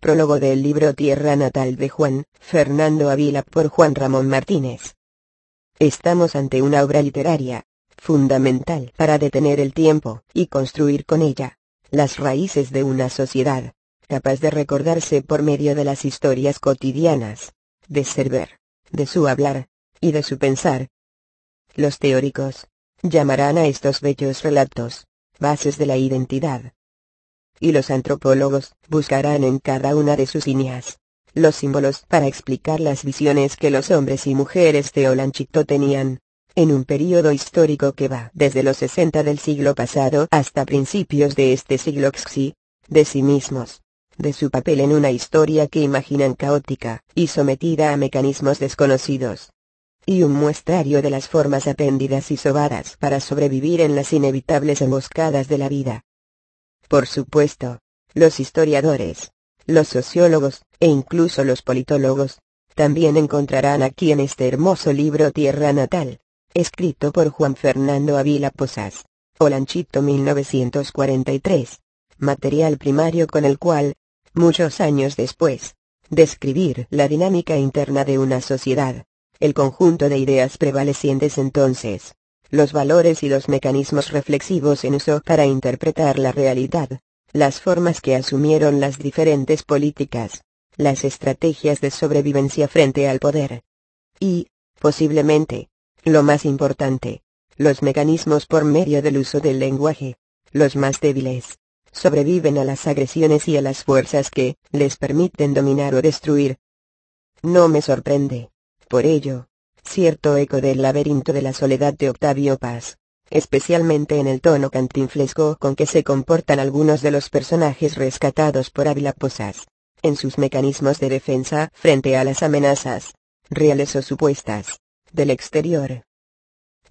Prólogo del libro Tierra Natal de Juan Fernando Ávila por Juan Ramón Martínez. Estamos ante una obra literaria, fundamental para detener el tiempo y construir con ella las raíces de una sociedad, capaz de recordarse por medio de las historias cotidianas, de ser ver, de su hablar, y de su pensar. Los teóricos llamarán a estos bellos relatos, bases de la identidad. Y los antropólogos buscarán en cada una de sus líneas los símbolos para explicar las visiones que los hombres y mujeres de Olanchito tenían, en un período histórico que va desde los 60 del siglo pasado hasta principios de este siglo XI, de sí mismos, de su papel en una historia que imaginan caótica y sometida a mecanismos desconocidos. Y un muestrario de las formas apéndidas y sobadas para sobrevivir en las inevitables emboscadas de la vida. Por supuesto, los historiadores, los sociólogos, e incluso los politólogos, también encontrarán aquí en este hermoso libro Tierra Natal, escrito por Juan Fernando Ávila Posas, Olanchito 1943, material primario con el cual, muchos años después, describir la dinámica interna de una sociedad, el conjunto de ideas prevalecientes entonces, los valores y los mecanismos reflexivos en uso para interpretar la realidad, las formas que asumieron las diferentes políticas, las estrategias de sobrevivencia frente al poder. Y, posiblemente, lo más importante, los mecanismos por medio del uso del lenguaje, los más débiles, sobreviven a las agresiones y a las fuerzas que les permiten dominar o destruir. No me sorprende, por ello, cierto eco del laberinto de la soledad de Octavio Paz, especialmente en el tono cantinflesco con que se comportan algunos de los personajes rescatados por Ávila Posas, en sus mecanismos de defensa frente a las amenazas, reales o supuestas, del exterior.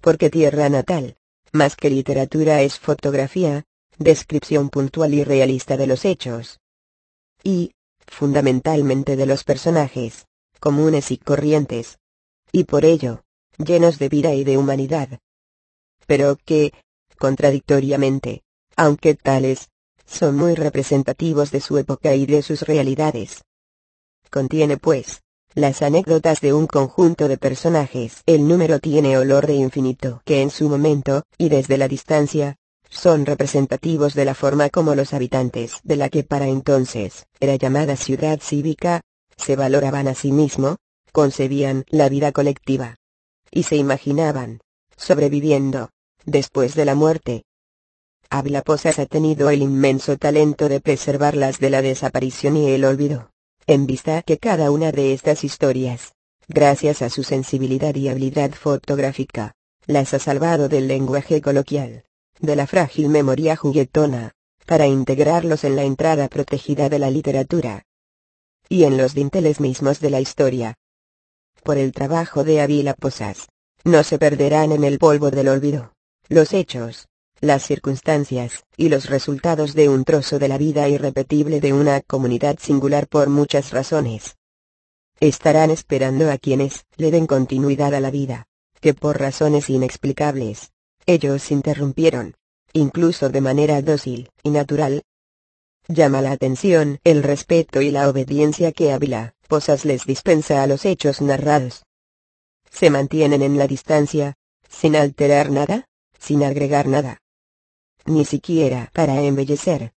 Porque tierra natal, más que literatura es fotografía, descripción puntual y realista de los hechos. Y, fundamentalmente de los personajes, comunes y corrientes. Y por ello, llenos de vida y de humanidad. Pero que, contradictoriamente, aunque tales, son muy representativos de su época y de sus realidades. Contiene pues, las anécdotas de un conjunto de personajes. El número tiene olor de infinito que en su momento, y desde la distancia, son representativos de la forma como los habitantes de la que para entonces era llamada ciudad cívica, se valoraban a sí mismo, concebían la vida colectiva. Y se imaginaban, sobreviviendo, después de la muerte. Ávila Posas ha tenido el inmenso talento de preservarlas de la desaparición y el olvido. En vista que cada una de estas historias, gracias a su sensibilidad y habilidad fotográfica, las ha salvado del lenguaje coloquial de la frágil memoria juguetona, para integrarlos en la entrada protegida de la literatura. Y en los dinteles mismos de la historia. Por el trabajo de Ávila Posas, no se perderán en el polvo del olvido, los hechos, las circunstancias, y los resultados de un trozo de la vida irrepetible de una comunidad singular por muchas razones. Estarán esperando a quienes le den continuidad a la vida, que por razones inexplicables, ellos interrumpieron, incluso de manera dócil y natural. Llama la atención el respeto y la obediencia que Ávila Les dispensa a los hechos narrados. Se mantienen en la distancia, sin alterar nada, sin agregar nada. Ni siquiera para embellecer.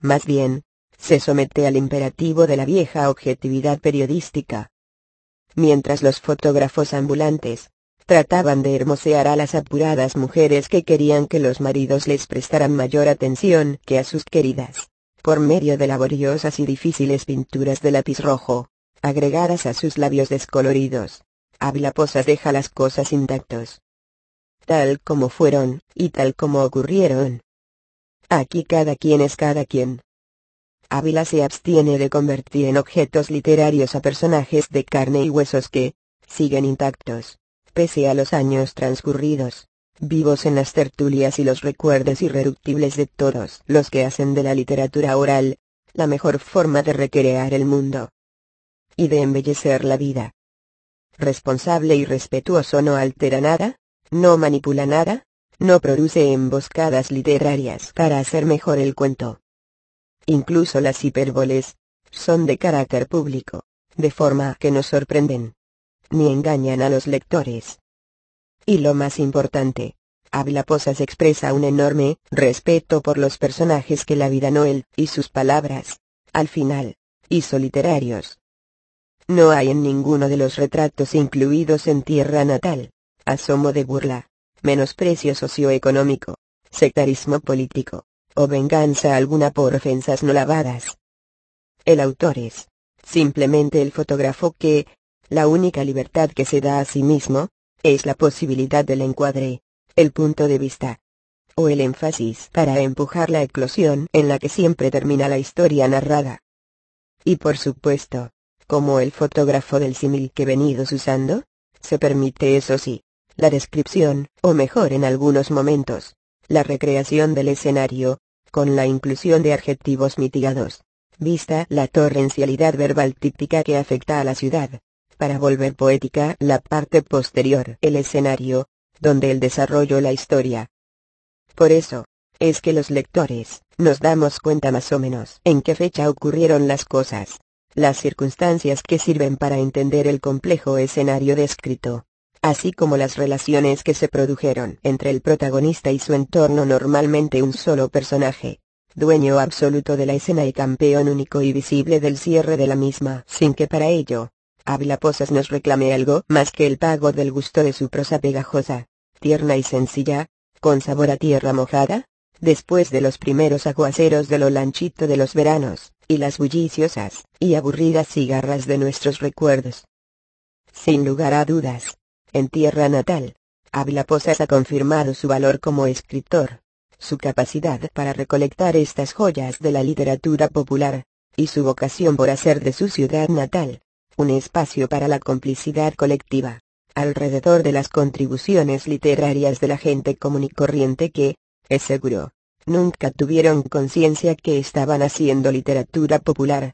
Más bien, se somete al imperativo de la vieja objetividad periodística. Mientras los fotógrafos ambulantes, trataban de hermosear a las apuradas mujeres que querían que los maridos les prestaran mayor atención que a sus queridas, por medio de laboriosas y difíciles pinturas de lápiz rojo, agregadas a sus labios descoloridos. Ávila Posas deja las cosas intactos. Tal como fueron, y tal como ocurrieron. Aquí cada quien es cada quien. Ávila se abstiene de convertir en objetos literarios a personajes de carne y huesos que, siguen intactos pese a los años transcurridos, vivos en las tertulias y los recuerdos irreductibles de todos los que hacen de la literatura oral, la mejor forma de recrear el mundo y de embellecer la vida. Responsable y respetuoso no altera nada, no manipula nada, no produce emboscadas literarias para hacer mejor el cuento. Incluso las hipérboles, son de carácter público, de forma que no sorprenden ni engañan a los lectores. Y lo más importante, Habla Posas expresa un enorme respeto por los personajes que la vida Noel y sus palabras, al final, hizo literarios. No hay en ninguno de los retratos incluidos en Tierra Natal, asomo de burla, menosprecio socioeconómico, sectarismo político, o venganza alguna por ofensas no lavadas. El autor es, simplemente el fotógrafo que, la única libertad que se da a sí mismo, es la posibilidad del encuadre, el punto de vista o el énfasis para empujar la eclosión en la que siempre termina la historia narrada. Y por supuesto, como el fotógrafo del símil que venidos usando, se permite eso sí, la descripción, o mejor en algunos momentos, la recreación del escenario, con la inclusión de adjetivos mitigados, vista la torrencialidad verbal típica que afecta a la ciudad, para volver poética la parte posterior, el escenario, donde el desarrollo la historia. Por eso, es que los lectores, nos damos cuenta más o menos en qué fecha ocurrieron las cosas, las circunstancias que sirven para entender el complejo escenario descrito, así como las relaciones que se produjeron entre el protagonista y su entorno normalmente un solo personaje, dueño absoluto de la escena y campeón único y visible del cierre de la misma, sin que para ello, Ávila Posas nos reclame algo más que el pago del gusto de su prosa pegajosa, tierna y sencilla, con sabor a tierra mojada, después de los primeros aguaceros de lo lanchito de los veranos, y las bulliciosas y aburridas cigarras de nuestros recuerdos. Sin lugar a dudas, en tierra natal, Ávila Posas ha confirmado su valor como escritor, su capacidad para recolectar estas joyas de la literatura popular, y su vocación por hacer de su ciudad natal, un espacio para la complicidad colectiva, alrededor de las contribuciones literarias de la gente común y corriente que, es seguro, nunca tuvieron conciencia que estaban haciendo literatura popular.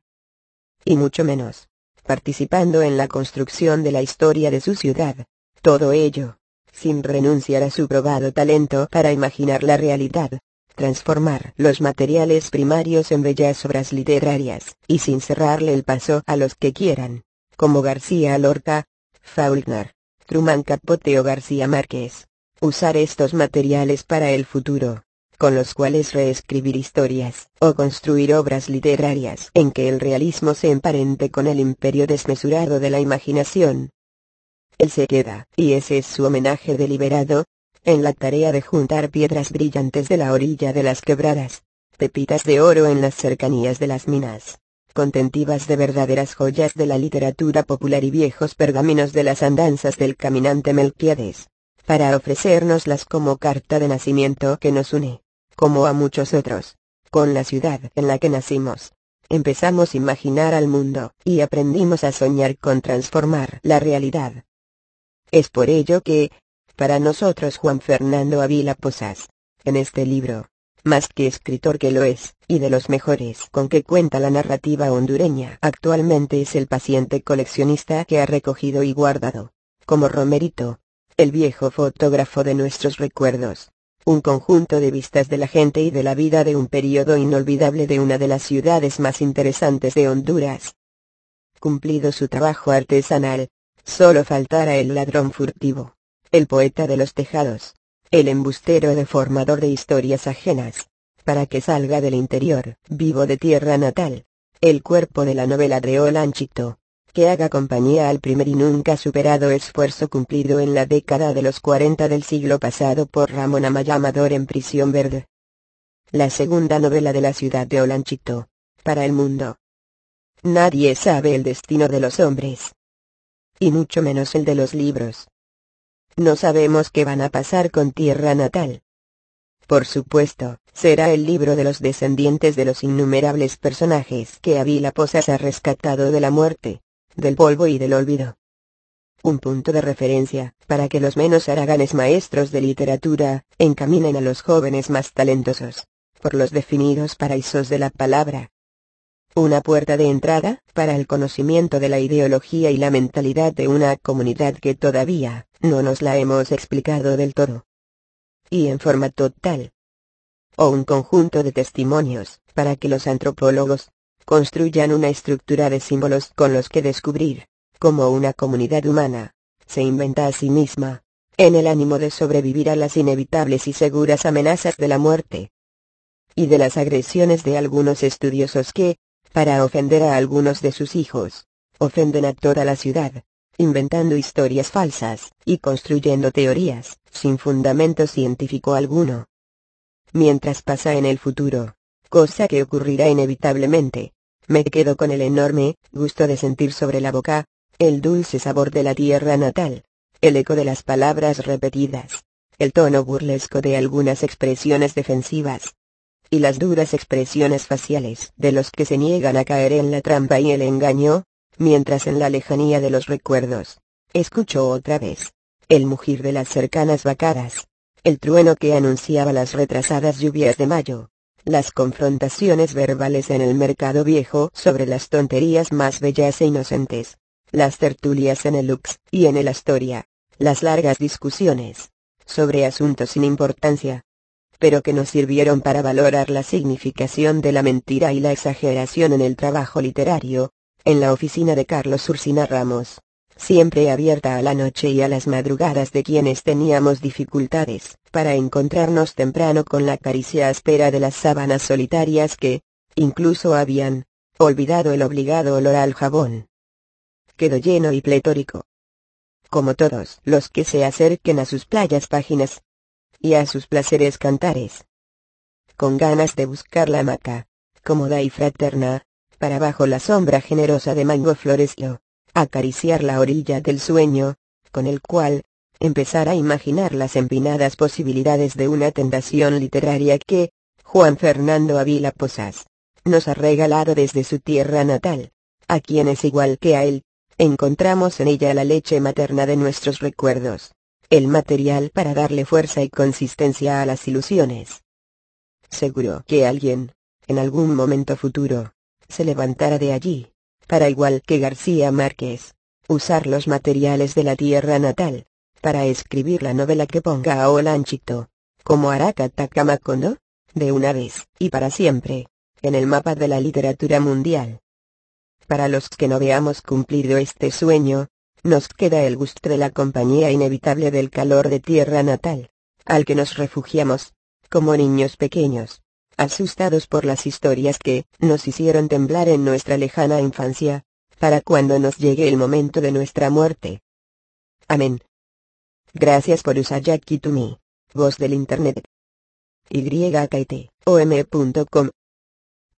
Y mucho menos, participando en la construcción de la historia de su ciudad, todo ello, sin renunciar a su probado talento para imaginar la realidad, transformar los materiales primarios en bellas obras literarias, y sin cerrarle el paso a los que quieran como García Lorca, Faulkner, Truman Capote o García Márquez. Usar estos materiales para el futuro, con los cuales reescribir historias, o construir obras literarias en que el realismo se emparente con el imperio desmesurado de la imaginación. Él se queda, y ese es su homenaje deliberado, en la tarea de juntar piedras brillantes de la orilla de las quebradas, pepitas de oro en las cercanías de las minas, contentivas de verdaderas joyas de la literatura popular y viejos pergaminos de las andanzas del caminante Melquiades, para ofrecérnoslas como carta de nacimiento que nos une, como a muchos otros, con la ciudad en la que nacimos. Empezamos a imaginar al mundo, y aprendimos a soñar con transformar la realidad. Es por ello que, para nosotros Juan Fernando Avila Posas, en este libro, más que escritor que lo es, y de los mejores con que cuenta la narrativa hondureña. Actualmente es el paciente coleccionista que ha recogido y guardado, como Romerito, el viejo fotógrafo de nuestros recuerdos, un conjunto de vistas de la gente y de la vida de un periodo inolvidable de una de las ciudades más interesantes de Honduras. Cumplido su trabajo artesanal, solo faltara el ladrón furtivo, el poeta de los tejados, el embustero deformador de historias ajenas, para que salga del interior, vivo de tierra natal, el cuerpo de la novela de Olanchito, que haga compañía al primer y nunca superado esfuerzo cumplido en la década de los 40 del siglo pasado por Ramón Amaya Amador en Prisión Verde. La segunda novela de la ciudad de Olanchito, para el mundo. Nadie sabe el destino de los hombres. Y mucho menos el de los libros. No sabemos qué van a pasar con Tierra Natal. Por supuesto, será el libro de los descendientes de los innumerables personajes que Avila Posas ha rescatado de la muerte, del polvo y del olvido. Un punto de referencia, para que los menos haraganes maestros de literatura, encaminen a los jóvenes más talentosos, por los definidos paraísos de la palabra, una puerta de entrada, para el conocimiento de la ideología y la mentalidad de una comunidad que todavía, no nos la hemos explicado del todo. Y en forma total. O un conjunto de testimonios, para que los antropólogos, construyan una estructura de símbolos con los que descubrir, como una comunidad humana, se inventa a sí misma, en el ánimo de sobrevivir a las inevitables y seguras amenazas de la muerte y de las agresiones de algunos estudiosos que, para ofender a algunos de sus hijos, ofenden a toda la ciudad, inventando historias falsas, y construyendo teorías, sin fundamento científico alguno. Mientras pasa en el futuro, cosa que ocurrirá inevitablemente, me quedo con el enorme gusto de sentir sobre la boca, el dulce sabor de la tierra natal, el eco de las palabras repetidas, el tono burlesco de algunas expresiones defensivas, y las duras expresiones faciales de los que se niegan a caer en la trampa y el engaño, mientras en la lejanía de los recuerdos, escucho otra vez, el mugir de las cercanas vacadas, el trueno que anunciaba las retrasadas lluvias de mayo, las confrontaciones verbales en el mercado viejo sobre las tonterías más bellas e inocentes, las tertulias en el Lux y en el Astoria, las largas discusiones sobre asuntos sin importancia, pero que nos sirvieron para valorar la significación de la mentira y la exageración en el trabajo literario, en la oficina de Carlos Ursina Ramos, siempre abierta a la noche y a las madrugadas de quienes teníamos dificultades, para encontrarnos temprano con la caricia áspera de las sábanas solitarias que, incluso habían, olvidado el obligado olor al jabón. Quedó lleno y pletórico. Como todos los que se acerquen a sus playas páginas, y a sus placeres cantares. Con ganas de buscar la hamaca, cómoda y fraterna, para bajo la sombra generosa de Mango Floresio, acariciar la orilla del sueño, con el cual, empezar a imaginar las empinadas posibilidades de una tentación literaria que, Juan Fernando Avila Posas, nos ha regalado desde su tierra natal, a quienes igual que a él, encontramos en ella la leche materna de nuestros recuerdos el material para darle fuerza y consistencia a las ilusiones. Seguro que alguien, en algún momento futuro, se levantará de allí, para igual que García Márquez, usar los materiales de la tierra natal, para escribir la novela que ponga a Olanchito, como hará Catacamacondo, de una vez y para siempre, en el mapa de la literatura mundial. Para los que no veamos cumplido este sueño, nos queda el gusto de la compañía inevitable del calor de tierra natal, al que nos refugiamos, como niños pequeños, asustados por las historias que nos hicieron temblar en nuestra lejana infancia, para cuando nos llegue el momento de nuestra muerte. Amén. Gracias por to Me, voz del Internet. Y